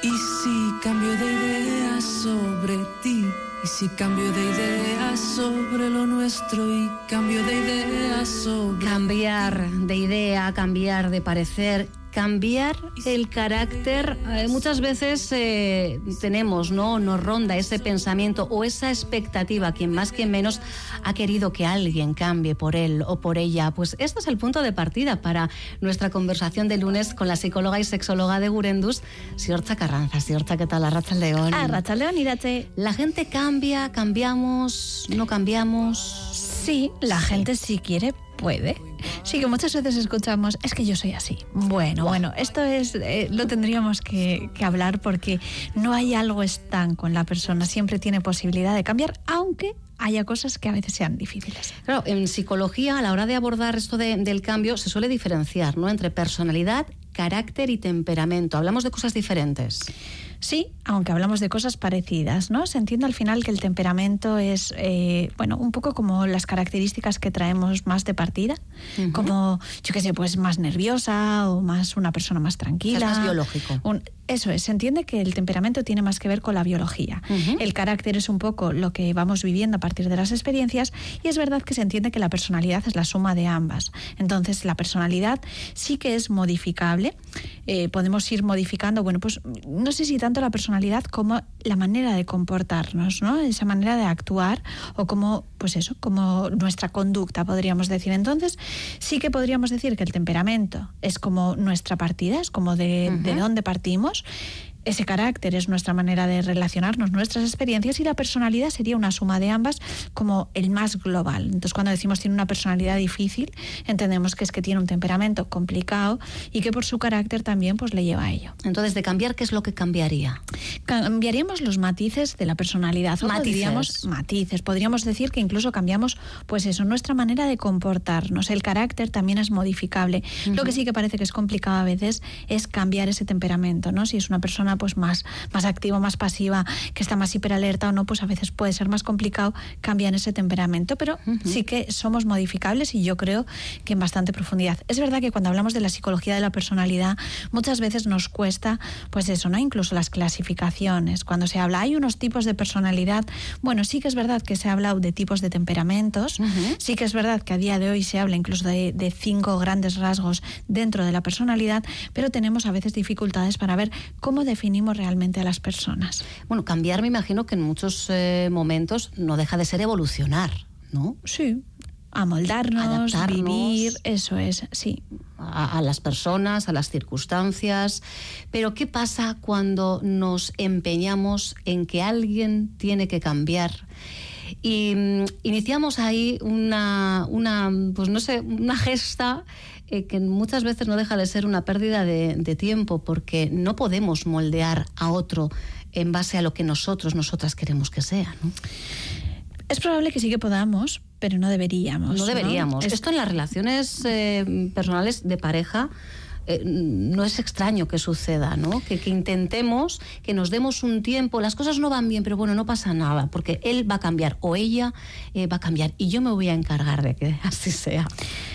¿Y si cambio de idea sobre ti? ¿Y si cambio de idea sobre lo nuestro y cambio de idea sobre... Cambiar de idea, cambiar de parecer cambiar el carácter. Eh, muchas veces eh, tenemos, ¿no? Nos ronda ese pensamiento o esa expectativa, quien más, quien menos ha querido que alguien cambie por él o por ella. Pues este es el punto de partida para nuestra conversación de lunes con la psicóloga y sexóloga de Gurendus, Siorcha Carranza. Siorcha, ¿qué tal? Arracha León. Arracha León, irate. La gente cambia, cambiamos, no cambiamos. Sí, la gente si quiere puede. Sí, que muchas veces escuchamos, es que yo soy así. Bueno, bueno, esto es, eh, lo tendríamos que, que, hablar porque no hay algo estanco en la persona, siempre tiene posibilidad de cambiar, aunque haya cosas que a veces sean difíciles. Claro, en psicología, a la hora de abordar esto de, del cambio, se suele diferenciar ¿no? entre personalidad, carácter y temperamento. Hablamos de cosas diferentes. Sí, aunque hablamos de cosas parecidas, ¿no? Se entiende al final que el temperamento es, eh, bueno, un poco como las características que traemos más de partida, uh -huh. como, yo qué sé, pues más nerviosa o más una persona más tranquila. Es más biológico. Un, eso es, se entiende que el temperamento tiene más que ver con la biología. Uh -huh. El carácter es un poco lo que vamos viviendo a partir de las experiencias y es verdad que se entiende que la personalidad es la suma de ambas. Entonces, la personalidad sí que es modificable. Eh, podemos ir modificando, bueno, pues no sé si tanto la personalidad como la manera de comportarnos, ¿no? Esa manera de actuar o como, pues eso, como nuestra conducta, podríamos decir. Entonces, sí que podríamos decir que el temperamento es como nuestra partida, es como de, uh -huh. de dónde partimos ese carácter es nuestra manera de relacionarnos, nuestras experiencias y la personalidad sería una suma de ambas como el más global. Entonces cuando decimos tiene una personalidad difícil, entendemos que es que tiene un temperamento complicado y que por su carácter también pues le lleva a ello. Entonces de cambiar, ¿qué es lo que cambiaría? Cambiaríamos los matices de la personalidad. Matices. Diríamos, matices. Podríamos decir que incluso cambiamos pues eso, nuestra manera de comportarnos. El carácter también es modificable. Uh -huh. Lo que sí que parece que es complicado a veces es cambiar ese temperamento, ¿no? Si es una persona pues más, más activa, más pasiva, que está más hiperalerta o no, pues a veces puede ser más complicado cambiar ese temperamento, pero uh -huh. sí que somos modificables y yo creo que en bastante profundidad. Es verdad que cuando hablamos de la psicología de la personalidad, muchas veces nos cuesta, pues eso, ¿no? Incluso las clasificaciones. Cuando se habla, hay unos tipos de personalidad, bueno, sí que es verdad que se ha hablado de tipos de temperamentos, uh -huh. sí que es verdad que a día de hoy se habla incluso de, de cinco grandes rasgos dentro de la personalidad, pero tenemos a veces dificultades para ver cómo definimos realmente a las personas. Bueno, cambiar me imagino que en muchos eh, momentos no deja de ser evolucionar, ¿no? Sí, amoldarnos, Adaptarnos vivir, eso es, sí. A, a, las personas, a las circunstancias. Pero ¿qué pasa cuando nos empeñamos en que alguien tiene que cambiar? Y um, iniciamos ahí una, una, pues no sé, una gesta eh, que muchas veces no deja de ser una pérdida de, de, tiempo porque no podemos moldear a otro en base a lo que nosotros, nosotras queremos que sea. ¿no? Es probable que sí que podamos, pero no deberíamos. No deberíamos. ¿no? Esto en las relaciones eh, personales de pareja eh, no es extraño que suceda, ¿no? Que, intentemos, que nos demos un tiempo, las cosas no van bien, pero bueno, no pasa nada, porque él va a cambiar o ella eh, va a cambiar y yo me voy a encargar de que así sea.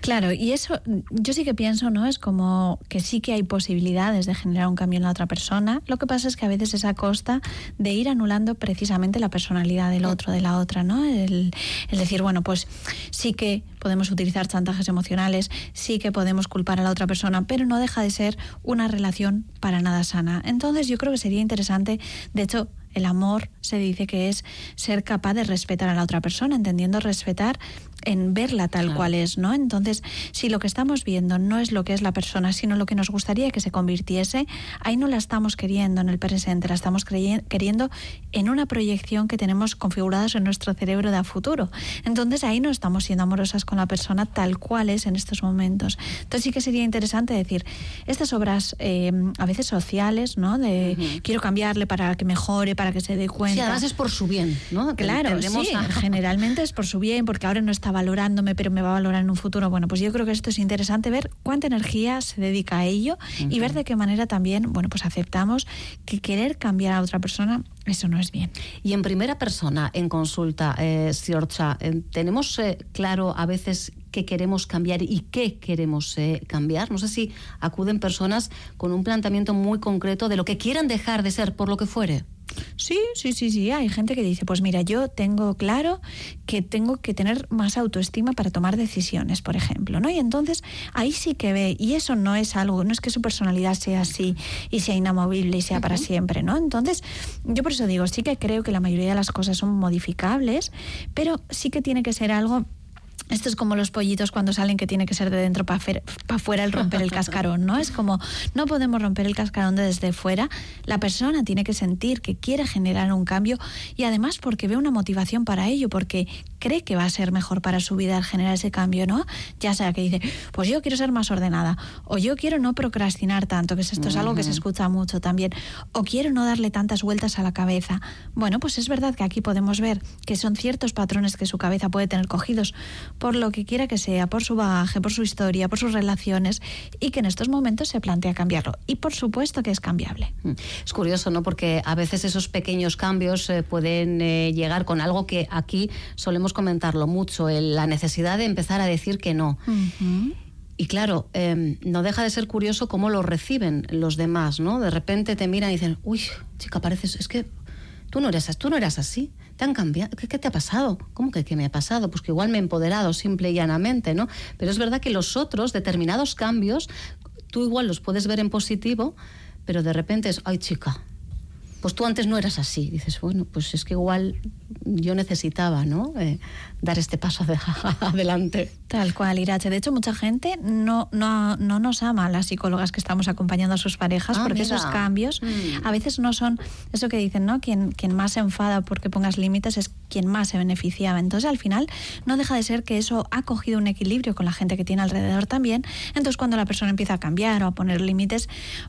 Claro, y eso yo sí que pienso, ¿no? Es como que sí que hay posibilidades de generar un cambio en la otra persona. Lo que pasa es que a veces es a costa de ir anulando precisamente la personalidad del otro, de la otra, ¿no? El, el decir, bueno, pues sí que podemos utilizar chantajes emocionales, sí que podemos culpar a la otra persona, pero no deja de ser una relación para nada sana. Entonces yo creo que sería interesante, de hecho, el amor se dice que es ser capaz de respetar a la otra persona, entendiendo respetar en verla tal claro. cual es, ¿no? Entonces, si lo que estamos viendo no es lo que es la persona, sino lo que nos gustaría que se convirtiese, ahí no la estamos queriendo en el presente, la estamos queriendo en una proyección que tenemos configuradas en nuestro cerebro de a futuro. Entonces, ahí no estamos siendo amorosas con la persona tal cual es en estos momentos. Entonces, sí que sería interesante decir, estas obras eh, a veces sociales, ¿no? De uh -huh. quiero cambiarle para que mejore, para que se dé cuenta. Sí, además es por su bien, ¿no? Claro, sí, a... generalmente es por su bien, porque ahora no está valorándome, pero me va a valorar en un futuro. Bueno, pues yo creo que esto es interesante ver cuánta energía se dedica a ello uh -huh. y ver de qué manera también, bueno, pues aceptamos que querer cambiar a otra persona, eso no es bien. Y en primera persona, en consulta, eh, Siorcha, eh, tenemos eh, claro a veces que queremos cambiar y qué queremos eh, cambiar. No sé si acuden personas con un planteamiento muy concreto de lo que quieran dejar de ser por lo que fuere. Sí, sí, sí, sí. Hay gente que dice, pues mira, yo tengo claro que tengo que tener más autoestima para tomar decisiones, por ejemplo, ¿no? Y entonces ahí sí que ve, y eso no es algo, no es que su personalidad sea así y sea inamovible y sea para siempre, ¿no? Entonces, yo por eso digo, sí que creo que la mayoría de las cosas son modificables, pero sí que tiene que ser algo esto es como los pollitos cuando salen que tiene que ser de dentro para afuera el romper el cascarón, ¿no? Es como no podemos romper el cascarón desde fuera. La persona tiene que sentir que quiere generar un cambio y además porque ve una motivación para ello, porque cree que va a ser mejor para su vida generar ese cambio, ¿no? Ya sea que dice, pues yo quiero ser más ordenada, o yo quiero no procrastinar tanto, que esto es algo que se escucha mucho también, o quiero no darle tantas vueltas a la cabeza. Bueno, pues es verdad que aquí podemos ver que son ciertos patrones que su cabeza puede tener cogidos por lo que quiera que sea, por su bagaje, por su historia, por sus relaciones, y que en estos momentos se plantea cambiarlo. Y por supuesto que es cambiable. Mm. Es curioso, ¿no? Porque a veces esos pequeños cambios eh, pueden eh, llegar con algo que aquí solemos comentarlo mucho, la necesidad de empezar a decir que no. Y claro, em, no deja de ser curioso cómo lo reciben los demás, ¿no? De repente te miran y dicen, uy, chica, pareces, es que tú no eres, tú no eras así, te han cambiado, ¿Qué, te ha pasado? ¿Cómo que qué me ha pasado? Pues que igual me he empoderado simple y llanamente, ¿no? Pero es verdad que los otros, determinados cambios, tú igual los puedes ver en positivo, pero de repente es, ay chica, pues tú antes no eras así. Dices, bueno, pues es que igual yo necesitaba, ¿no? Eh, dar este paso adelante. Tal cual, Irache. De hecho, mucha gente no, no, no nos ama a las psicólogas que estamos acompañando a sus parejas ah, porque esos cambios mm. a veces no son eso que dicen, ¿no? Quien, quien más se enfada porque pongas límites es quien más se beneficiaba. Entonces, al final, no deja de ser que eso ha cogido un equilibrio con la gente que tiene alrededor también. Entonces, cuando la persona empieza a cambiar o a poner límites,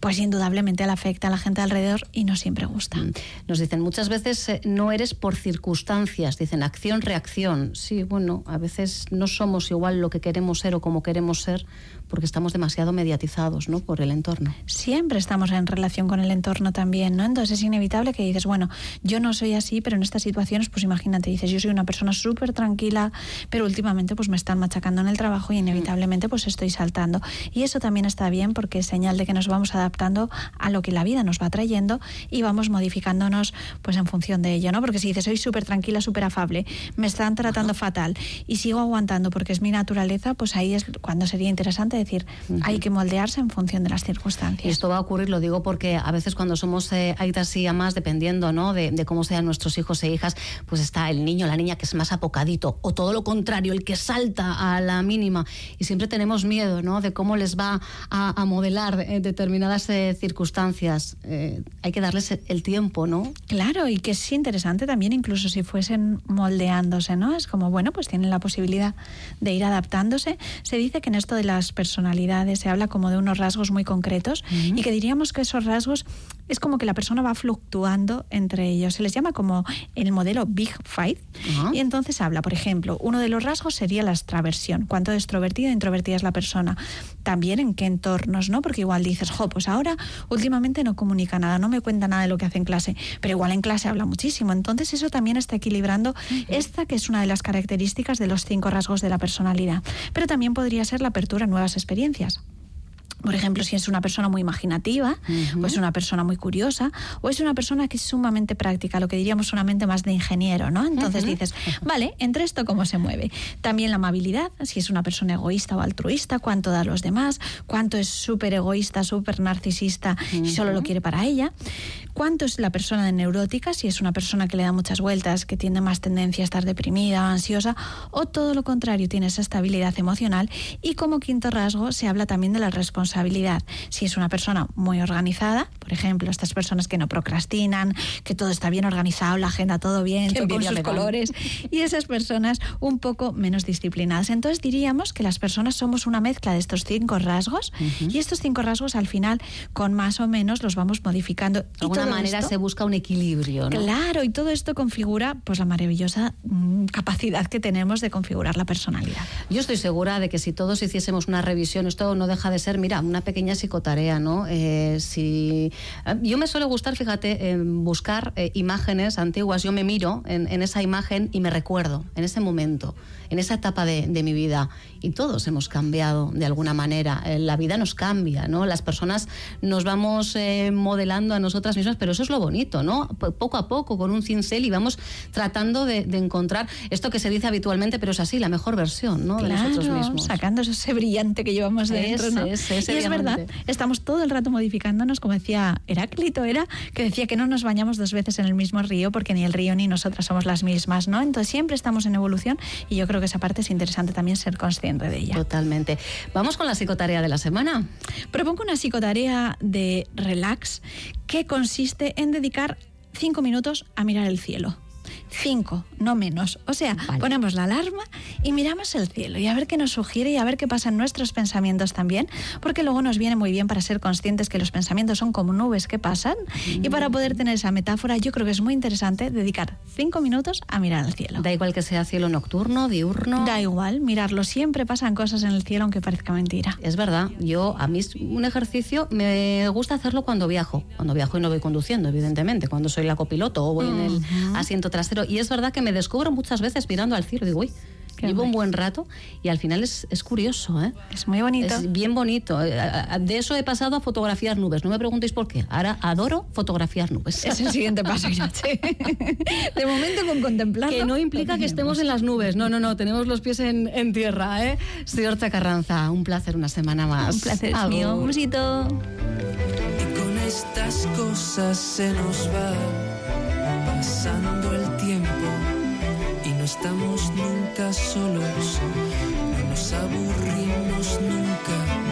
pues indudablemente le afecta a la gente alrededor y no siempre gusta. Mm. Nos dicen, muchas veces eh, no eres por circunstancias, dicen acción-reacción. Sí, bueno, a veces no somos igual lo que queremos ser o como queremos ser porque estamos demasiado mediatizados ¿no? por el entorno. Siempre estamos en relación con el entorno también, ¿no? Entonces es inevitable que dices, bueno, yo no soy así, pero en estas situaciones, pues imagínate, dices, yo soy una persona súper tranquila, pero últimamente pues me están machacando en el trabajo y inevitablemente pues estoy saltando. Y eso también está bien porque es señal de que nos vamos adaptando a lo que la vida nos va trayendo y vamos modificándonos pues en función de ello, ¿no? Porque si dices, soy súper tranquila, súper afable, me están tratando fatal y sigo aguantando porque es mi naturaleza, pues ahí es cuando sería interesante decir, hay que moldearse en función de las circunstancias. Y esto va a ocurrir, lo digo porque a veces cuando somos eh, aitas y amas, dependiendo ¿no? de, cómo sean nuestros hijos e hijas, pues está el niño, la niña que es más apocadito, o todo lo contrario, el que salta a la mínima. Y siempre tenemos miedo ¿no? de cómo les va a, modelar eh, determinadas eh, circunstancias. Eh, hay que darles el tiempo, ¿no? Claro, y que es interesante también, incluso si fuesen moldeándose, ¿no? Es como, bueno, pues tienen la posibilidad de ir adaptándose. Se dice que en esto de las personas personalidades, se habla como de unos rasgos muy concretos y que diríamos que esos rasgos es como que la persona va fluctuando entre ellos. Se les llama como el modelo Big Five. Y entonces habla, por ejemplo, uno de los rasgos sería la extraversión. Cuánto extrovertida e introvertida es la persona. También en qué entornos, ¿no? Porque igual dices, jo, pues ahora últimamente no comunica nada, no me cuenta nada de lo que hace en clase, pero igual en clase habla muchísimo. Entonces eso también está equilibrando esta que es una de las características de los cinco rasgos de la personalidad. Pero también podría ser la apertura a nuevas experiencias. Por ejemplo, si es una persona muy imaginativa, o es una persona muy curiosa, o es una persona que es sumamente práctica, lo que diríamos una mente más de ingeniero, ¿no? Entonces dices, vale, entre esto cómo se mueve. También la amabilidad, si es una persona egoísta o altruista, cuánto da a los demás, cuánto es súper egoísta, súper narcisista y solo lo quiere para ella. Cuánto es la persona de neurótica, si es una persona que le da muchas vueltas, que tiene más tendencia a estar deprimida o ansiosa, o todo lo contrario, tiene esa estabilidad emocional. Y como quinto rasgo se habla también de la responsabilidad responsabilidad. Si es una persona muy organizada, por ejemplo, estas personas que no procrastinan, que todo está bien organizado, la agenda todo bien, con sus colores, y esas personas un poco menos disciplinadas. Entonces diríamos que las personas somos una mezcla de estos cinco rasgos y estos cinco rasgos al final con más o menos los vamos modificando. De alguna manera se busca un equilibrio. Claro, y todo esto configura pues la maravillosa mm, capacidad que tenemos de configurar la personalidad. Yo estoy segura de que si todos hiciésemos una revisión, esto no deja de ser, mira, una pequeña psicotarea, ¿no? Eh, si, yo me suele gustar, fíjate, buscar imágenes antiguas. Yo me miro en, en, esa imagen y me recuerdo en ese momento, en esa etapa de, de mi vida. Y todos hemos cambiado de alguna manera. la vida nos cambia, ¿no? Las personas nos vamos modelando a nosotras mismas, pero eso es lo bonito, ¿no? poco a poco, con un cincel y vamos tratando de, de encontrar esto que se dice habitualmente, pero es así, la mejor versión, ¿no? de nosotros mismos. Sacando ese brillante que llevamos dentro, ¿no? y es verdad, estamos todo el rato modificándonos, como decía Heráclito, era que decía que no nos bañamos dos veces en el mismo río porque ni el río ni nosotras somos las mismas, ¿no? Entonces siempre estamos en evolución y yo creo que esa parte es interesante también ser consciente de ella. Totalmente. Vamos con la psicotarea de la semana. Propongo una psicotarea de relax que consiste en dedicar cinco minutos a mirar el cielo. Cinco, no menos. O sea, ponemos la alarma y miramos el cielo y a ver qué nos sugiere y a ver qué pasa en nuestros pensamientos también, porque luego nos viene muy bien para ser conscientes que los pensamientos son como nubes que pasan y para poder tener esa metáfora yo creo que es muy interesante dedicar cinco minutos a mirar el cielo. Da igual que sea cielo nocturno, diurno. Da igual, mirarlo. Siempre pasan cosas en el cielo aunque parezca mentira. Es verdad. Yo, a mí es un ejercicio, me gusta hacerlo cuando viajo. Cuando viajo y no voy conduciendo, evidentemente. Cuando soy la copiloto o voy en el asiento trasero y es verdad que me descubro muchas veces mirando al cielo. Digo, uy, llevo un buen rato y al final es, es, curioso. ¿eh? Es muy bonito. Es bien bonito. Eh, de eso he pasado a fotografiar nubes. No me preguntéis por qué. Ahora adoro fotografiar nubes. Es el siguiente paso, De momento con contemplarlo. Que no implica que estemos en las nubes. No, no, no. Tenemos los pies en, en tierra. ¿eh? Señor Chacarranza, un placer una semana más. Un placer es mío. Un besito. Y con estas cosas se nos va pasando el estamos nunca solos, no nos aburrimos nunca.